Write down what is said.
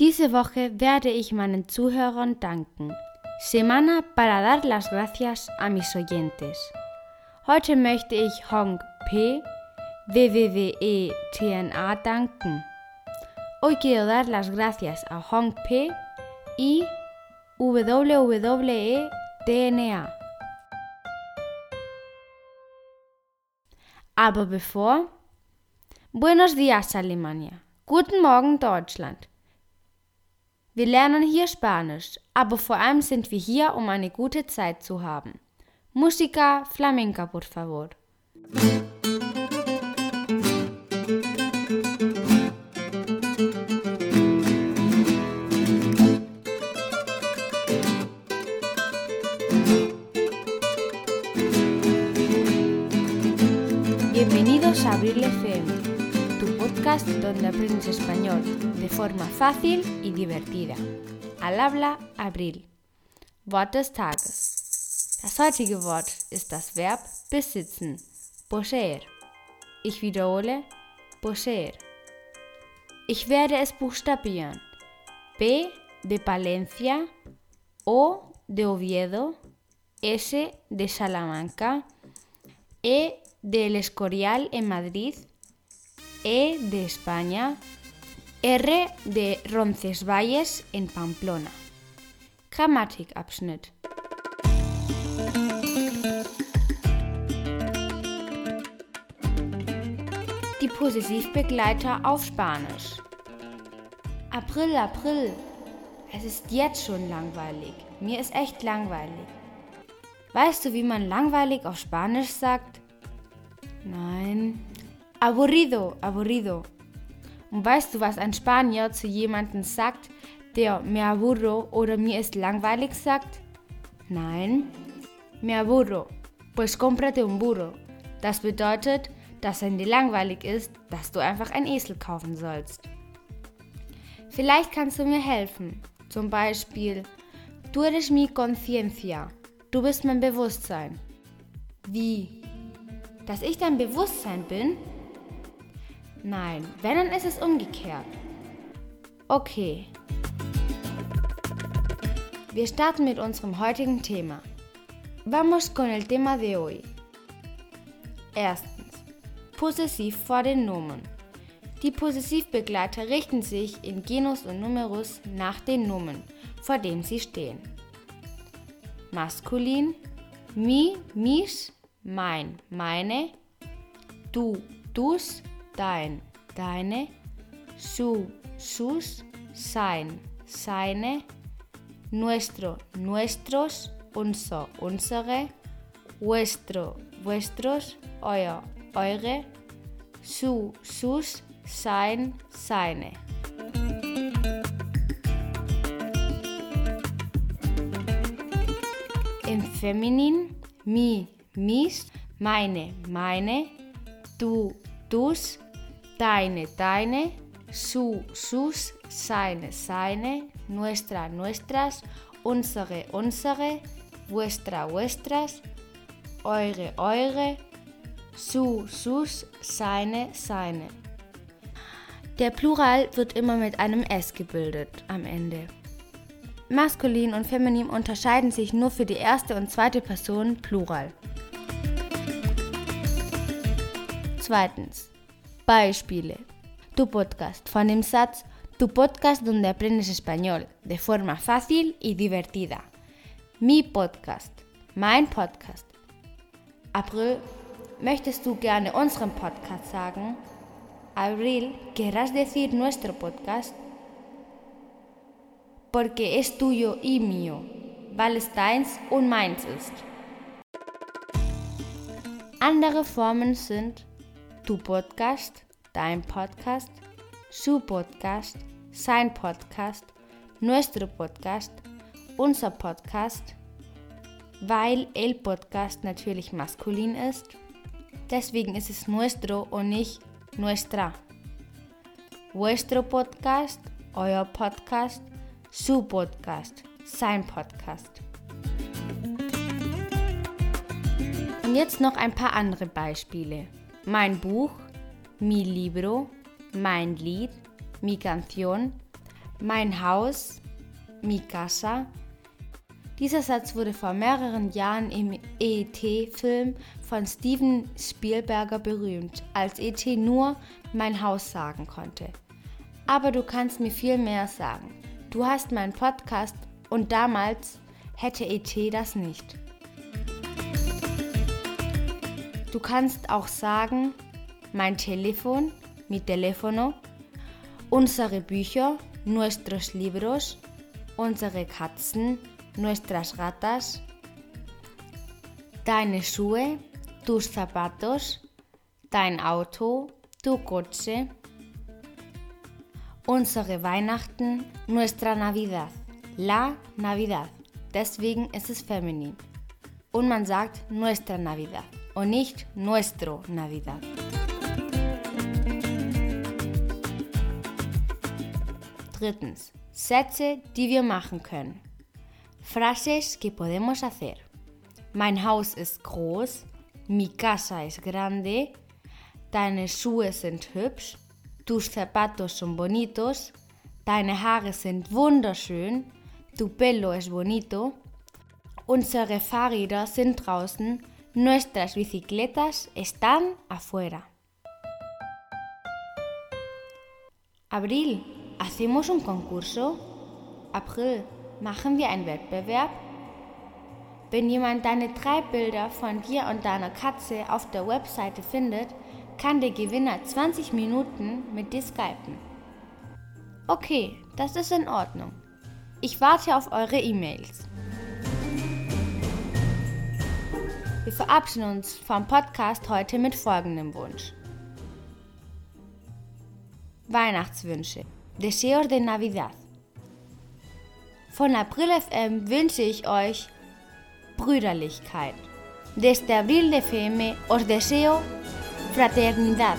Diese Woche werde ich meinen Zuhörern danken. Semana para dar las gracias a mis oyentes. Heute möchte ich Hong P, WWWE TNA danken. Hoy quiero dar las gracias a Hong P y WWE TNA. Aber bevor Buenos días Alemania. Guten Morgen Deutschland. Wir lernen hier Spanisch, aber vor allem sind wir hier, um eine gute Zeit zu haben. Música flamenca, por favor. Bienvenidos a Abril FM podcast donde aprendes español de forma fácil y divertida. Al habla Abril. Wort des Tages. Das heutige Wort ist das Verb besitzen, poseer. Ich wiederhole, poseer. Ich werde es buchstabieren. P de Palencia, O de Oviedo, S de Salamanca, E del Escorial en Madrid, E de España, R de Roncesvalles en Pamplona. Grammatikabschnitt. Die Possessivbegleiter auf Spanisch. April, April. Es ist jetzt schon langweilig. Mir ist echt langweilig. Weißt du, wie man langweilig auf Spanisch sagt? Nein, Aburrido, aburrido. Und weißt du, was ein Spanier zu jemandem sagt, der me aburro oder mir ist langweilig sagt? Nein, me aburro, pues cómprate un burro. Das bedeutet, dass wenn dir langweilig ist, dass du einfach ein Esel kaufen sollst. Vielleicht kannst du mir helfen. Zum Beispiel, du eres mi conciencia. Du bist mein Bewusstsein. Wie? Dass ich dein Bewusstsein bin? Nein, wenn, dann ist es umgekehrt. Okay. Wir starten mit unserem heutigen Thema. Vamos con el tema de hoy. Erstens. Possessiv vor den Nomen. Die Possessivbegleiter richten sich in Genus und Numerus nach den Nomen, vor denen sie stehen. Maskulin, mi, mis, mein, meine, du, dus, dein, deine, su, sus, sein, seine, nuestro, nuestros, unser, unsere, vuestro, vuestros, euer, eure, su, sus, sein, seine. Im Feminin mi, mis, meine, meine, du, dus, deine, deine, su, sus, seine, seine, nuestra, nuestras, unsere, unsere, vuestra, vuestras, eure, eure, su, sus, seine, seine. Der Plural wird immer mit einem S gebildet am Ende. Maskulin und Feminin unterscheiden sich nur für die erste und zweite Person Plural. Zweitens. Beispiele. Tu podcast von dem Satz Tu podcast donde aprendes español de forma fácil y divertida. Mi podcast. Mein Podcast. April, möchtest du gerne unseren Podcast sagen? Abril, ¿querrás decir nuestro podcast? Porque es tuyo y mío, weil es deins und meins ist. Andere Formen sind Tu Podcast, dein Podcast, su Podcast, sein Podcast, nuestro Podcast, unser Podcast, weil el Podcast natürlich maskulin ist. Deswegen ist es nuestro und nicht nuestra. Vuestro Podcast, euer Podcast, su Podcast, sein Podcast. Und jetzt noch ein paar andere Beispiele. Mein Buch, mi libro, mein Lied, mi canción, Mein Haus, mi casa. Dieser Satz wurde vor mehreren Jahren im ET-Film von Steven Spielberger berühmt, als ET nur mein Haus sagen konnte. Aber du kannst mir viel mehr sagen. Du hast meinen Podcast und damals hätte ET das nicht. Du kannst auch sagen, mein Telefon, mi teléfono, unsere Bücher, nuestros libros, unsere Katzen, nuestras gatas, deine Schuhe, tus zapatos, dein Auto, tu coche, unsere Weihnachten, nuestra Navidad, la Navidad. Deswegen ist es feminin. Und man sagt nuestra Navidad und nicht nuestro Navidad. Drittens, Sätze, die wir machen können. Frases que podemos hacer. Mein Haus ist groß, mi casa es grande, deine Schuhe sind hübsch, tus zapatos son bonitos, deine Haare sind wunderschön, tu pelo es bonito, unsere Fahrräder sind draußen, nuestras bicicletas están afuera. Abril, ¿hacemos un concurso? April, machen wir einen Wettbewerb? Wenn jemand deine drei Bilder von dir und deiner Katze auf der Webseite findet, kann der Gewinner 20 Minuten mit dir skypen. Okay, das ist in Ordnung. Ich warte auf eure E-Mails. Wir verabschieden uns vom Podcast heute mit folgendem Wunsch. Weihnachtswünsche. Deseos de Navidad. Von April FM wünsche ich euch Brüderlichkeit. Desde Abril FM os deseo fraternidad.